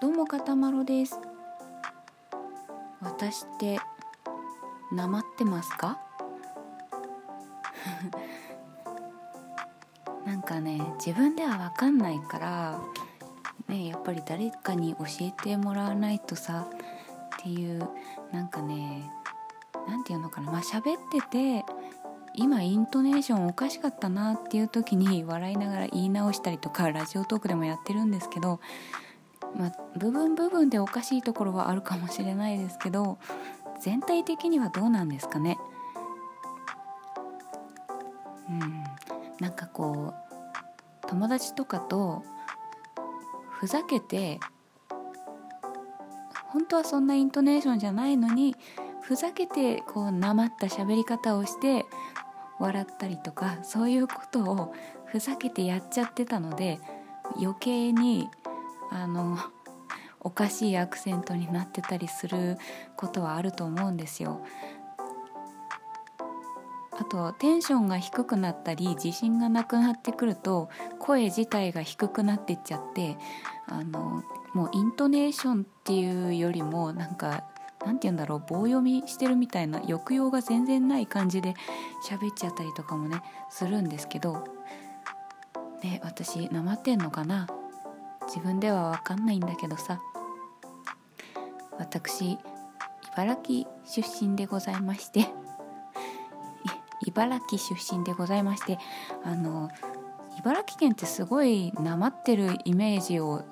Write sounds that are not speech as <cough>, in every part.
どうもかたまろです。私ってなまってますか？<laughs> なんかね自分では分かんないからねやっぱり誰かに教えてもらわないとさっていうなんかね何て言うのかなまあ喋ってて今イントネーションおかしかったなっていう時に笑いながら言い直したりとかラジオトークでもやってるんですけど、まあ、部分部分でおかしいところはあるかもしれないですけど全体的にはどうなんですかね？うん。なんかこう友達とかとふざけて本当はそんなイントネーションじゃないのにふざけてこうなまった喋り方をして笑ったりとかそういうことをふざけてやっちゃってたので余計にあのおかしいアクセントになってたりすることはあると思うんですよ。あとテンションが低くなったり自信がなくなってくると声自体が低くなってっちゃってあのもうイントネーションっていうよりもなんか何て言うんだろう棒読みしてるみたいな抑揚が全然ない感じで喋っちゃったりとかもねするんですけどね私なまってんのかな？自分では分かんないんだけどさ。私茨城出身でございまして。茨城出身でございましてあの茨城県ってすごいなまってるイメージを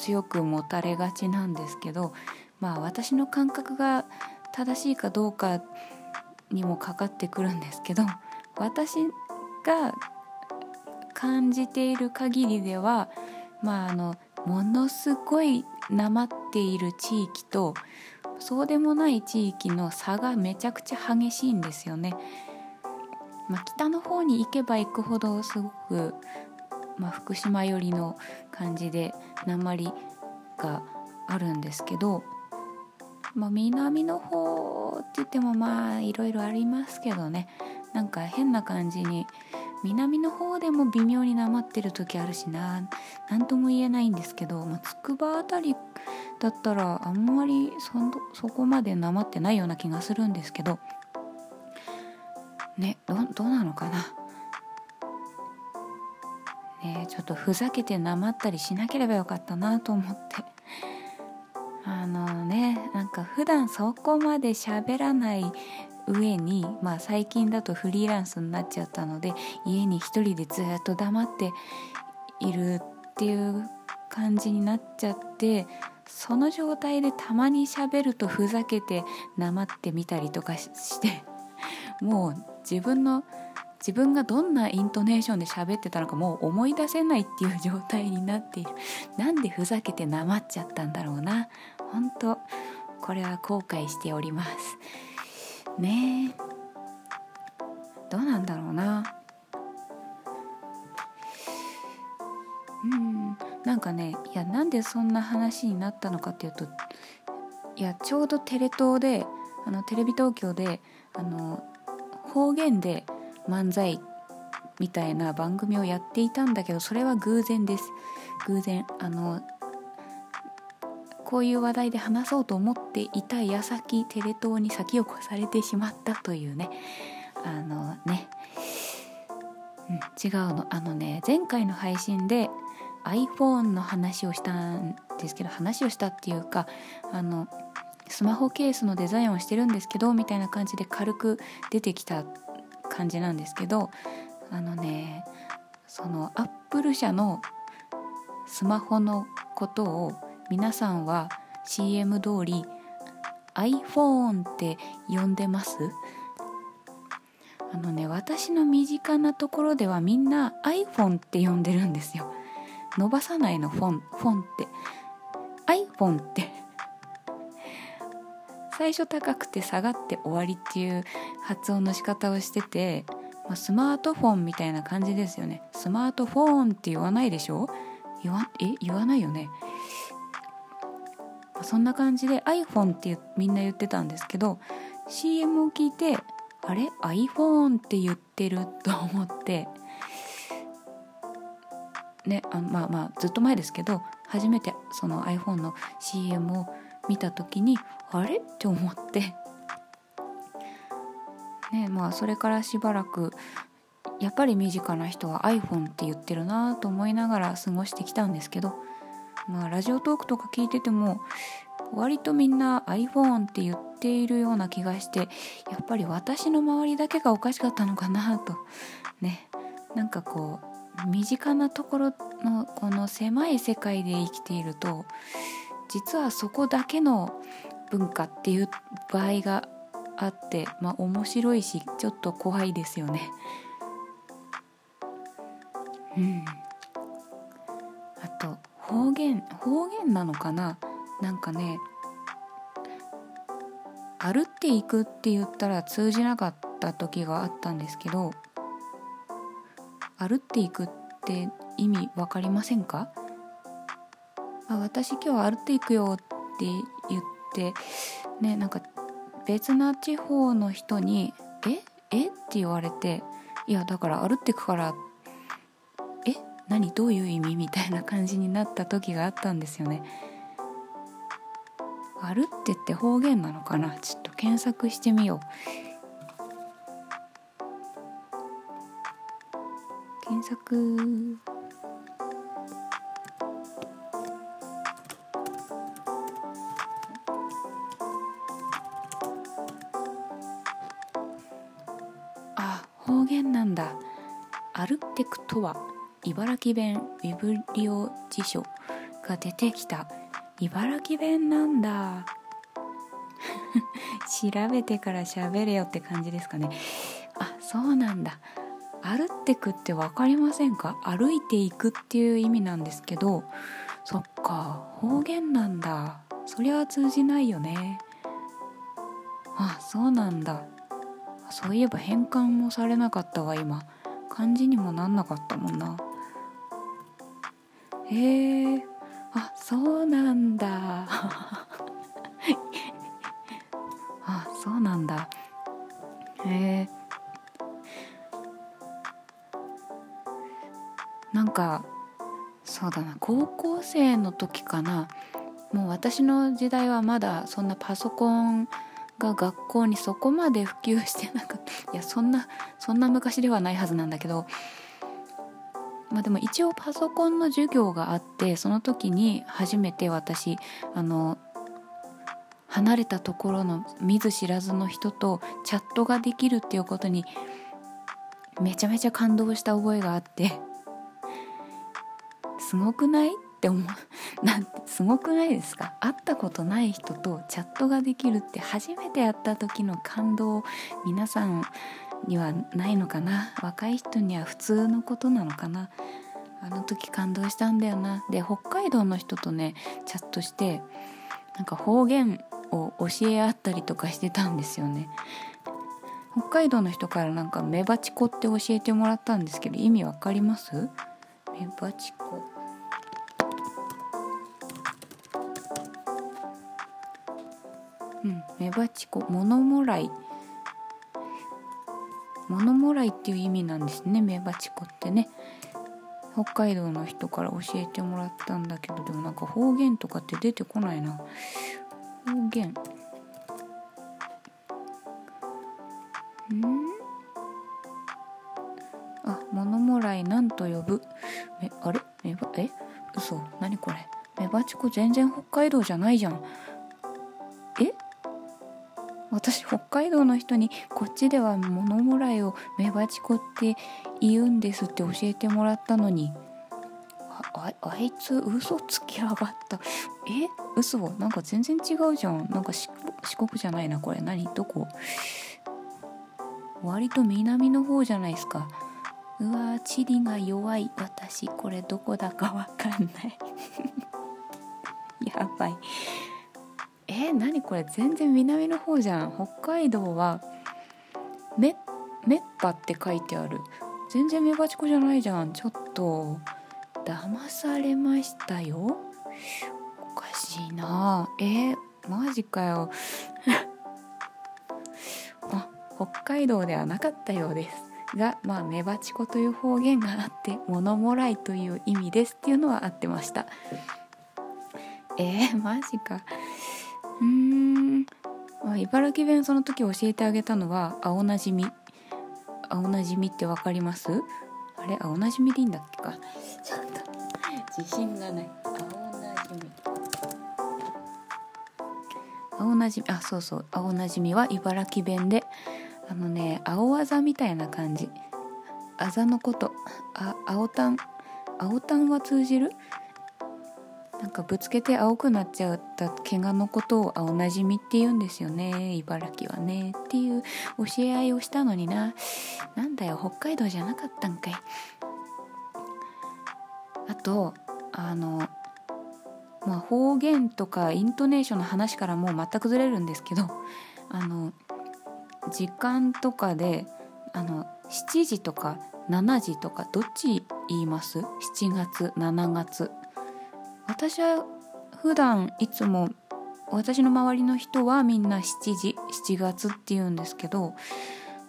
強く持たれがちなんですけどまあ私の感覚が正しいかどうかにもかかってくるんですけど私が感じている限りではまああのものすごいなまっている地域とそうでもない地域の差がめちゃくちゃ激しいんですよね。まあ、北の方に行けば行くほどすごく、まあ、福島寄りの感じで鉛があるんですけどまあ、南の方って言ってもまあいろいろありますけどねなんか変な感じに南の方でも微妙になまってる時あるしな。何とも言えないんですけど、まあ、筑波辺りだったらあんまりそそこまでなまってないような気がするんですけど。ねどどうなのかな。ねちょっとふざけてなまったりしなければよかったなと思って。あのねなんか普段そこまで喋らない上に、まあ、最近だとフリーランスになっちゃったので家に一人でずっと黙っているっていう感じになっちゃってその状態でたまに喋るとふざけてなまってみたりとかしてもう自分の自分がどんなイントネーションで喋ってたのかもう思い出せないっていう状態になっている。なんでふざけてなまっちゃったんだろうな。本当これは後悔しております。ね。どうなんだろうな。うん。なんかねいやなんでそんな話になったのかっていうといやちょうどテレ東であのテレビ東京であの方言で漫才みたいな番組をやっていたんだけどそれは偶然です。偶然あのこういう話題で話そうと思っていた矢先テレ東に先を越されてしまったというね。あのね、うん、違うの。あのね前回の配信で iPhone の話をしたんですけど話をしたっていうかあのスマホケースのデザインをしてるんですけどみたいな感じで軽く出てきた感じなんですけどあのねそのアップル社のスマホのことを皆さんは CM 通り iPhone って呼んでます？あのね私の身近なところではみんな iPhone って呼んでるんですよ。伸ばさないのフォンフォンって。iPhone って。最初高くて下がって終わりっていう発音の仕方をしてて、ま、スマートフォンみたいな感じですよね。スマートフォンって言わないでしょ？言わえ？言わないよね。そんな感じで iPhone ってみんな言ってたんですけど CM を聞いてあれ？iPhone って言ってると思ってねあまあまあずっと前ですけど初めてその iPhone の CM を見た時にあれ？って思って。ねまあそれからしばらくやっぱり身近な人は iPhone って言ってるなと思いながら過ごしてきたんですけどまあラジオトークとか聞いてても割とみんな iPhone って言っているような気がしてやっぱり私の周りだけがおかしかったのかなと。ね。なんかこう身近なところのこの狭い世界で生きていると実はそこだけの文化っていう場合があってまあ面白いしちょっと怖いですよね。うん。あと方言方言なのかな？なんかね歩っていくって言ったら通じなかった時があったんですけど歩っていくって意味分かりませんか？あ私今日歩っていくよって言ってねなんか別な地方の人に「え？え？って言われて「いやだから歩ってくからえ何どういう意味?」みたいな感じになった時があったんですよね。あるってって方言なのかな？ちょっと検索してみよう。検索茨城弁ビブリオ辞書が出てきた。茨城弁なんだ。<laughs> 調べてから喋れよって感じですかね。あそうなんだ。歩ってくって分かりませんか？歩いていくっていう意味なんですけど。そっか方言なんだ。そりゃ通じないよね。あそうなんだ。そういえば変換もされなかったわ今。漢字にもなんなかったもんな。へえあそうなんだ。<laughs> あそうなんだ。へえなんかそうだな。高校生の時かな。もう私の時代はまだそんなパソコンが学校にそこまで普及してなかった。いやそんなそんな昔ではないはずなんだけど。まあでも一応パソコンの授業があってその時に初めて私あの離れたところの見ず知らずの人とチャットができるっていうことにめちゃめちゃ感動した覚えがあってすごくないって思うなんすごくないですか？会ったことない人とチャットができるって初めて会った時の感動を皆さんにはないのかな？若い人には普通のことなのかな？あの時感動したんだよな。で北海道の人とねチャットしてなんか方言を教え合ったりとかしてたんですよね。北海道の人からなんかメバチコって教えてもらったんですけど意味わかります？メバチコ。うんメバチコ。物もらい。物もらいっていう意味なんですね。メバチコってね。北海道の人から教えてもらったんだけどでもなんか方言とかって出てこないな。方言。ん？あ物もらいなんと呼ぶ。めあれ？メバえ？嘘。何これ？メバチコ全然北海道じゃないじゃん。え？私北海道の人にこっちでは物もらいをメバチコって言うんですって教えてもらったのに。ああいつ嘘つきやがった。え？嘘？なんか全然違うじゃん。なんか四国じゃないなこれ。何？どこ？割と南の方じゃないですか。うわ地理が弱い。私これどこだかわかんない。<laughs> やばい。えー、何これ？全然南の方じゃん。北海道はめめっぱって書いてある。全然メバチコじゃないじゃん。ちょっと騙されましたよ。おかしいな。えー、マジかよ。<laughs> あ北海道ではなかったようです。がまあメバチコという方言があって物もらいという意味ですっていうのは合ってました。えー、マジか。茨城弁その時教えてあげたのは青なじみ。青なじみってわかります？あれ青なじみでいいんだっけか？ちょっと自信がない。青なじみ。青なじみあそうそう。青なじみは茨城弁であのね青あざみたいな感じ。あざのこと。あ青タン青タンは通じる？なんかぶつけて青くなっちゃった怪我のことを青なじみって言うんですよね。茨城はね。っていう教え合いをしたのにな。なんだよ北海道じゃなかったんかい。あとあのまあ方言とかイントネーションの話からもう全くずれるんですけどあの時間とかであの7時とか7時とかどっち言います ?7 月7月。私は普段いつも私の周りの人はみんな7時7月って言うんですけど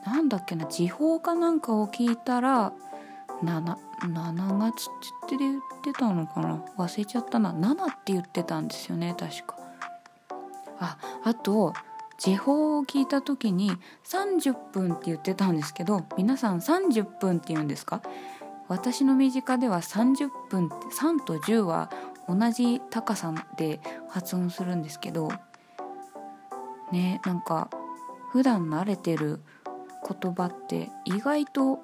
なんだっけな時報かなんかを聞いたら 7, 7月って言ってたのかな？忘れちゃったな。7って言ってたんですよね確か。ああと時報を聞いた時に30分って言ってたんですけど皆さん30分って言うんですか？私の身近では30分3と10は同じ高さで発音するんですけどねなんか普段慣れてる言葉って意外と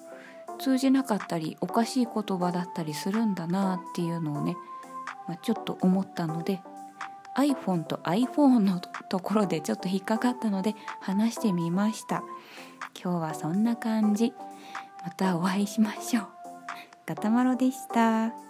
通じなかったりおかしい言葉だったりするんだなっていうのをね、まあ、ちょっと思ったので iPhone と iPhone の <laughs> ところでちょっと引っかかったので話してみました。今日はそんな感じ。またお会いしましょう。ガタマロでした。